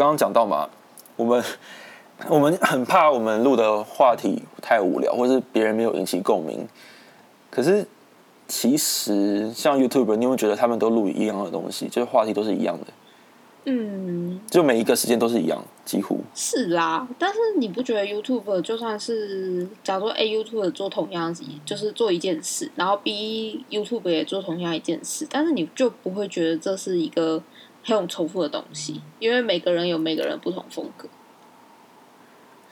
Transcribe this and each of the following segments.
刚刚讲到嘛，我们 我们很怕我们录的话题太无聊，或是别人没有引起共鸣。可是其实像 YouTube，你会觉得他们都录一样的东西，就是话题都是一样的，嗯，就每一个时间都是一样，几乎。是啦，但是你不觉得 YouTube 就算是假如说 A YouTube 做同样子，就是做一件事，然后 B YouTube 也做同样一件事，但是你就不会觉得这是一个很有重复的东西，因为每个人有每个人不同风格。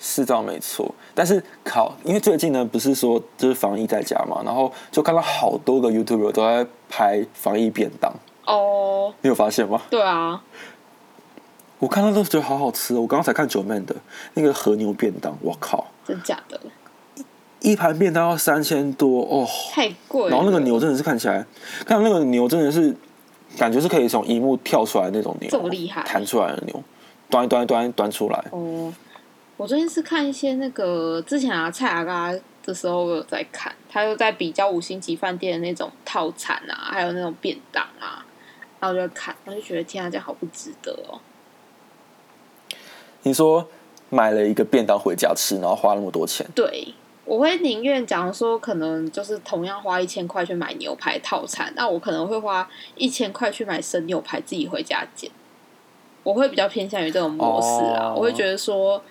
是这样没错，但是考，因为最近呢，不是说就是防疫在家嘛，然后就看到好多个 YouTuber 都在拍防疫便当，哦，你有发现吗？对啊，我看到都觉得好好吃哦。我刚刚才看九妹的那个和牛便当，我靠，真假的一盘便当要三千多哦，太贵了。然后那个牛真的是看起来，看那个牛真的是感觉是可以从荧幕跳出来那种牛，这么厉害弹出来的牛，端一端一端端出来。哦，我最近是看一些那个之前啊蔡阿嘎的时候，我有在看，他又在比较五星级饭店的那种套餐啊，还有那种便当啊，然后我就看，我就觉得天啊，这样好不值得哦。你说买了一个便当回家吃，然后花那么多钱，对，我会宁愿假如说，可能就是同样花一千块去买牛排套餐，那我可能会花一千块去买生牛排自己回家煎。我会比较偏向于这种模式啊，哦我会觉得说，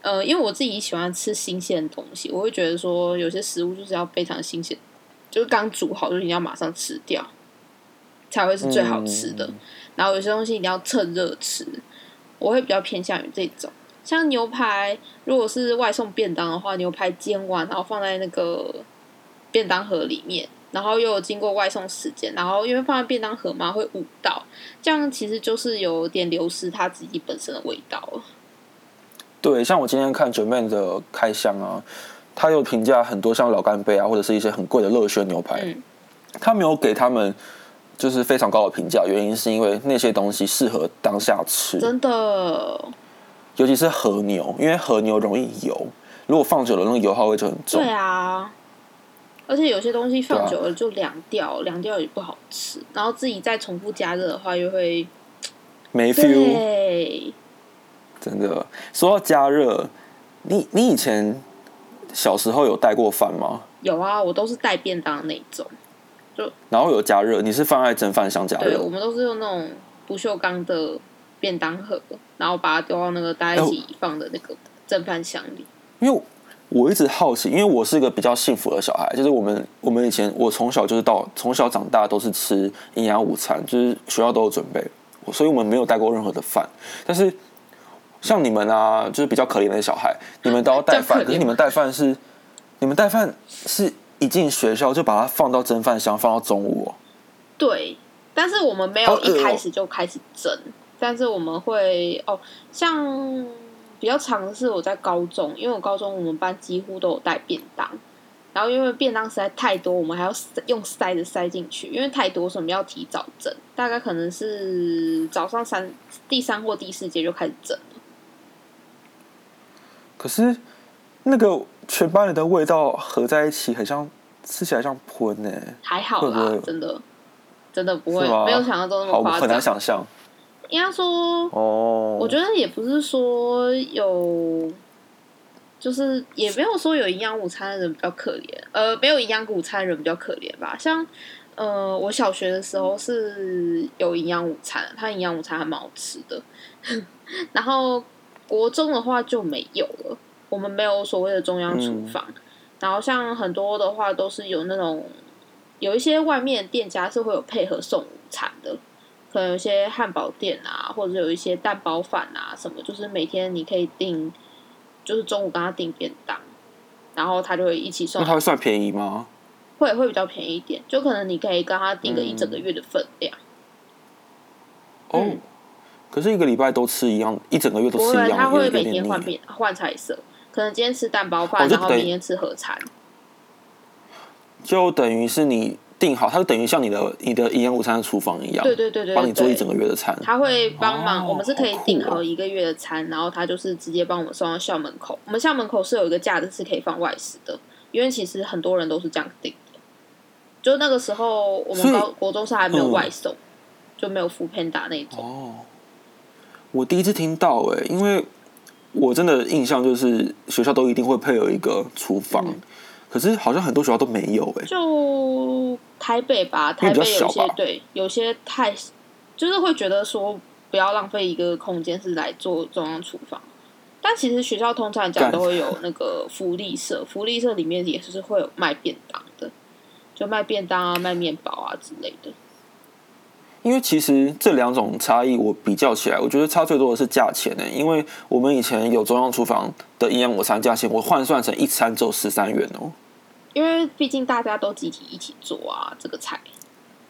呃，因为我自己喜欢吃新鲜的东西，我会觉得说，有些食物就是要非常新鲜，就是刚煮好就一定要马上吃掉，才会是最好吃的。嗯然后有些东西一定要趁热吃，我会比较偏向于这种。像牛排，如果是外送便当的话，牛排煎完然后放在那个便当盒里面，然后又有经过外送时间，然后因为放在便当盒嘛会捂到，这样其实就是有点流失它自己本身的味道了。对，像我今天看九妹的开箱啊，他有评价很多像老干杯啊，或者是一些很贵的热轩牛排，嗯他没有给他们就是非常高的评价，原因是因为那些东西适合当下吃，真的，尤其是和牛，因为和牛容易油，如果放久了，那个油耗味就很重对。啊。而且有些东西放久了就凉掉，凉掉也不好吃。然后自己再重复加热的话，又会没 feel，对真的。说到加热，你你以前小时候有带过饭吗？有啊，我都是带便当的那种。然后有加热，你是放在蒸饭箱加热对，热我？们都是用那种不锈钢的便当盒，然后把它丢到那个大家一起放的那个蒸饭箱里。因为我一直好奇，因为我是一个比较幸福的小孩，就是我们我们以前我从小就是到从小长大都是吃营养午餐，就是学校都有准备，所以我们没有带过任何的饭。但是像你们啊，就是比较可怜的小孩，你们都要带饭，可是你们带饭是你们带饭是一进学校就把它放到蒸饭箱，放到中午哦。对，但是我们没有一开始就开始蒸，但是我们会哦，像比较长的是我在高中，因为我高中我们班几乎都有带便当。然后因为便当实在太多，我们还要塞用塞子塞进去，因为太多，所以我们要提早整，大概可能是早上三第三或第四节就开始整了。可是那个全班人的味道合在一起，很像吃起来像喷呢、还好啦，会不会真的真的不会？没有想象中那好，么夸张很难。想象应该说，哦。我觉得也不是说有，就是也没有说有营养午餐的人比较可怜，呃，没有营养午餐的人比较可怜吧。像呃，我小学的时候是有营养午餐，它营养午餐还蛮好吃的。然后国中的话就没有了，我们没有所谓的中央厨房。然后像很多的话都是有那种，有一些外面店家是会有配合送午餐的。可能有一些汉堡店啊，或者有一些蛋包饭啊什么，就是每天你可以订，就是中午跟他订便当，然后他就会一起送那，他会算便宜吗？会会比较便宜一点，就可能你可以跟他订个一整个月的分量，哦，嗯可是一个礼拜都吃一样，一整个月都，吃一样，他会每天换腻便换菜色，可能今天吃蛋包饭，然后明天吃合餐，就等于是你订好，它就等于像你的你的营养午餐的厨房一样，对对对帮你做一整个月的餐。他会帮忙，哦我们是可以订哦好一个月的餐，然后他就是直接帮我们送到校门口。我们校门口是有一个架子是可以放外食的，因为其实很多人都是这样订的。就那个时候，我们高国中是还没有嗯外送，就没有福片打那种。哦，我第一次听到哎、因为我真的印象就是学校都一定会配有一个厨房，嗯可是好像很多学校都没有哎、就台北吧，台北有些对，有些太就是会觉得说不要浪费一个空间是来做中央厨房，但其实学校通常讲都会有那个福利社，福利社里面也是会有卖便当的，就卖便当啊、卖面包啊之类的。因为其实这两种差异，我比较起来，我觉得差最多的是价钱呢、因为我们以前有中央厨房的营养午餐价钱，我换算成一餐只有十三元哦、因为毕竟大家都集体一起做啊，这个菜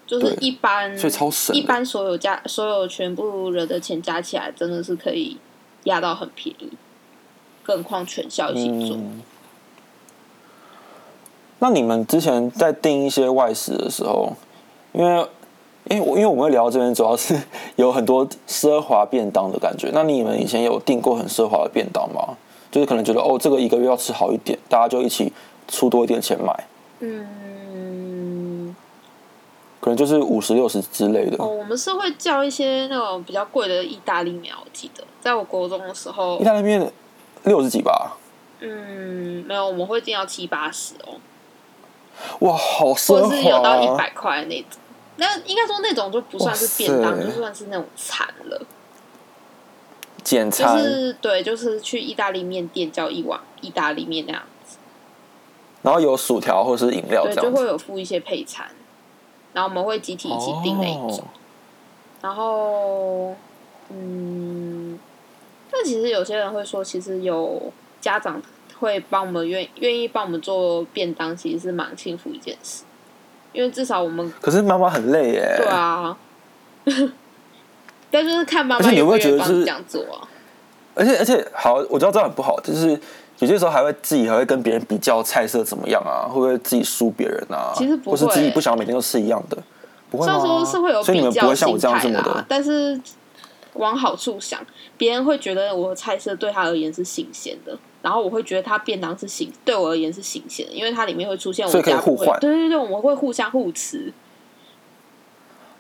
就是一般，所以超省一般所有加所有全部人的钱加起来，真的是可以压到很便宜，更何况全校一起做。嗯。那你们之前在订一些外食的时候，因为因为我因为我们会聊到这边，主要是 有很多奢华便当的感觉。那你们以前有订过很奢华的便当吗？就是可能觉得哦，这个一个月要吃好一点，大家就一起出多一点钱买，嗯，可能就是五十六十之类的。哦，我们是会叫一些那种比较贵的意大利面，我记得。在我国中的时候。意，大利面六十几吧，嗯，没有，我们会订到七八十哦，哇，好或奢者是有到一华、啊！百块的那种。那应该说那种就不算是便当，就算是那种餐了。就简餐，是对，就是去意大利面店叫一碗意大利面那样。子，然后有薯条或是饮料对，这样子。就会有附一些配餐，然后我们会集体一起订那一种。哦然后，嗯，但其实有些人会说，其实有家长会帮我们愿愿意帮我们做便当，其实是蛮幸福一件事，因为至少我们可是妈妈很累耶。对啊。但就是看妈妈愿不觉得是这样做啊？而且而且好，我知道这样很不好，就是有些时候还会自己还会跟别人比较菜色怎么样啊，会不会自己输别人啊？其实不会或是自己不想每天都吃一样的，不会吗？虽然说是会有所以你们不比较会像我么的，但是往好处想，别人会觉得我的菜色对他而言是新鲜的，然后我会觉得他便当是新，对我而言是新鲜的，因为它里面会出现我所以可以家互换会对对对，我们会互相互吃。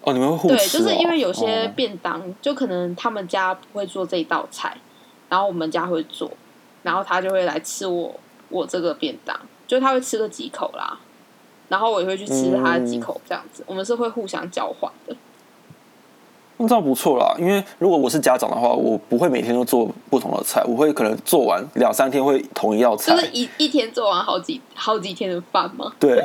哦，你们会互对，吃、哦，就是因为有些哦便当，就可能他们家不会做这一道菜，然后我们家会做，然后他就会来吃我我这个便当，就他会吃个几口啦，然后我也会去吃他的几口，这样子，我们是会互相交换的。那这样不错啦。因为如果我是家长的话，我不会每天都做不同的菜，我会可能做完两三天会同一道菜，就是一一天做完好几好几天的饭吗？对，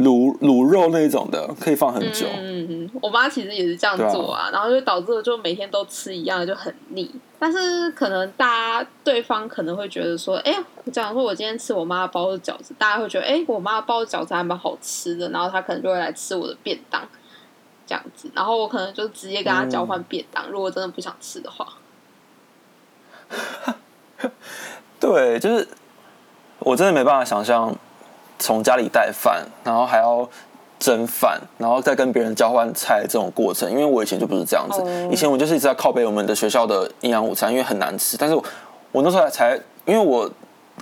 卤卤肉那种的可以放很久。嗯嗯嗯，我妈其实也是这样做啊，然后就导致了就每天都吃一样的就很腻。但是可能大家对方可能会觉得说，哎、我讲说我今天吃我妈包的饺子，大家会觉得，哎、我妈包的饺子还蛮好吃的，然后他可能就会来吃我的便当，这样子，然后我可能就直接跟他交换便当，如果真的不想吃的话。对，就是我真的没办法想象从家里带饭，然后还要蒸饭，然后再跟别人交换菜这种过程。因为我以前就不是这样子，哦以前我就是一直在靠背我们的学校的营养午餐，因为很难吃。但是我我那时候才，因为我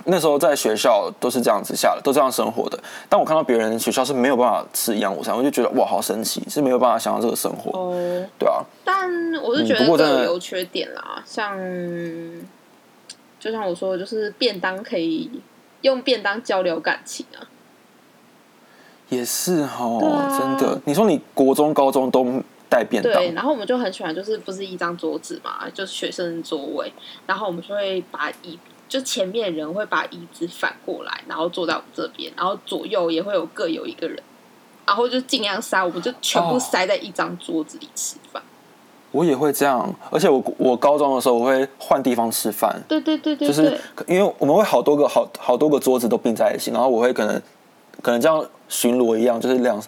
那时候在学校都是这样子下的，都这样生活的。但我看到别人学校是没有办法吃营养午餐，我就觉得哇，好神奇，是没有办法想象这个生活，哦，对啊。但我是觉得有缺点啦，像就像我说的，就是便当可以用便当交流感情啊。也是哦，啊真的。你说你国中、高中都带便当，对，然后我们就很喜欢，就是不是一张桌子嘛，就是学生座位，然后我们就会把椅，就前面人会把椅子反过来，然后坐在我们这边，然后左右也会有各有一个人，然后就尽量塞，我们就全部哦塞在一张桌子里吃饭。我也会这样，而且我我高中的时候我会换地方吃饭，对对对对就是，因为我们会好多个好好多个桌子都并在一起，然后我会可能可能这样巡逻一样，就是两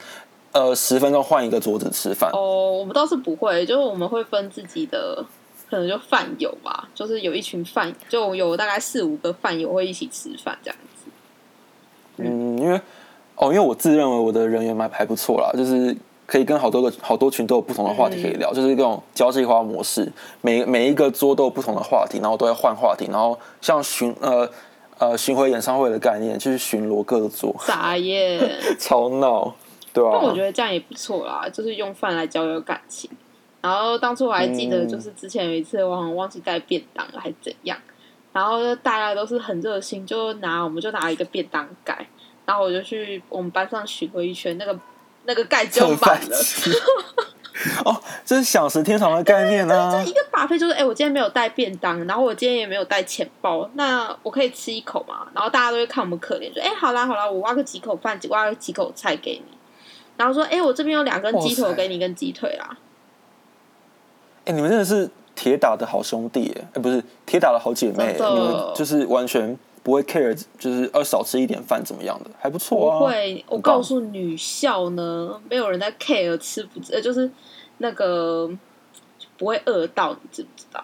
呃十分钟换一个桌子吃饭。哦，我们倒是不会，就是我们会分自己的，可能就饭友吧，就是有一群饭，就有大概四五个饭友会一起吃饭这样子。嗯，因为哦，因为我自认为我的人缘蛮还不错啦，就是可以跟好多个好多群都有不同的话题可以聊，就是这种交际花模式，每每一个桌都有不同的话题，然后都要换话题，然后像巡呃呃巡回演唱会的概念，就是巡逻各个桌，傻耶！超闹，对啊。但我觉得这样也不错啦，就是用饭来交流感情。然后当初我还记得，就是之前有一次我好像忘记带便当了，还是怎样，然后大家都是很热心，就拿我们就拿了一个便当盖，然后我就去我们班上巡回一圈，那个那个盖就满了。哦，这是小食天堂的概念啊！一个把费就是，哎，我今天没有带便当，然后我今天也没有带钱包，那我可以吃一口嘛？然后大家都会看我们可怜，说，哎，好啦好啦，我挖个几口饭，挖个几口菜给你，然后说，哎，我这边有两根鸡腿给你，跟鸡腿啦。哎，你们真的是铁打的好兄弟，哎，不是铁打的好姐妹，你们就是完全不会 care，就是呃少吃一点饭怎么样的，还不错啊。不会，我告诉女校呢，没有人在 care 吃不吃，就是那个不会饿到，你知不知道？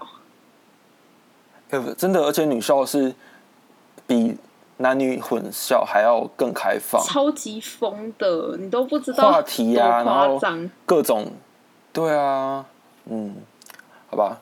哎，真的，而且女校是比男女混校还要更开放，超级疯的，你都不知道话题啊，然后各种，对啊。嗯，好吧，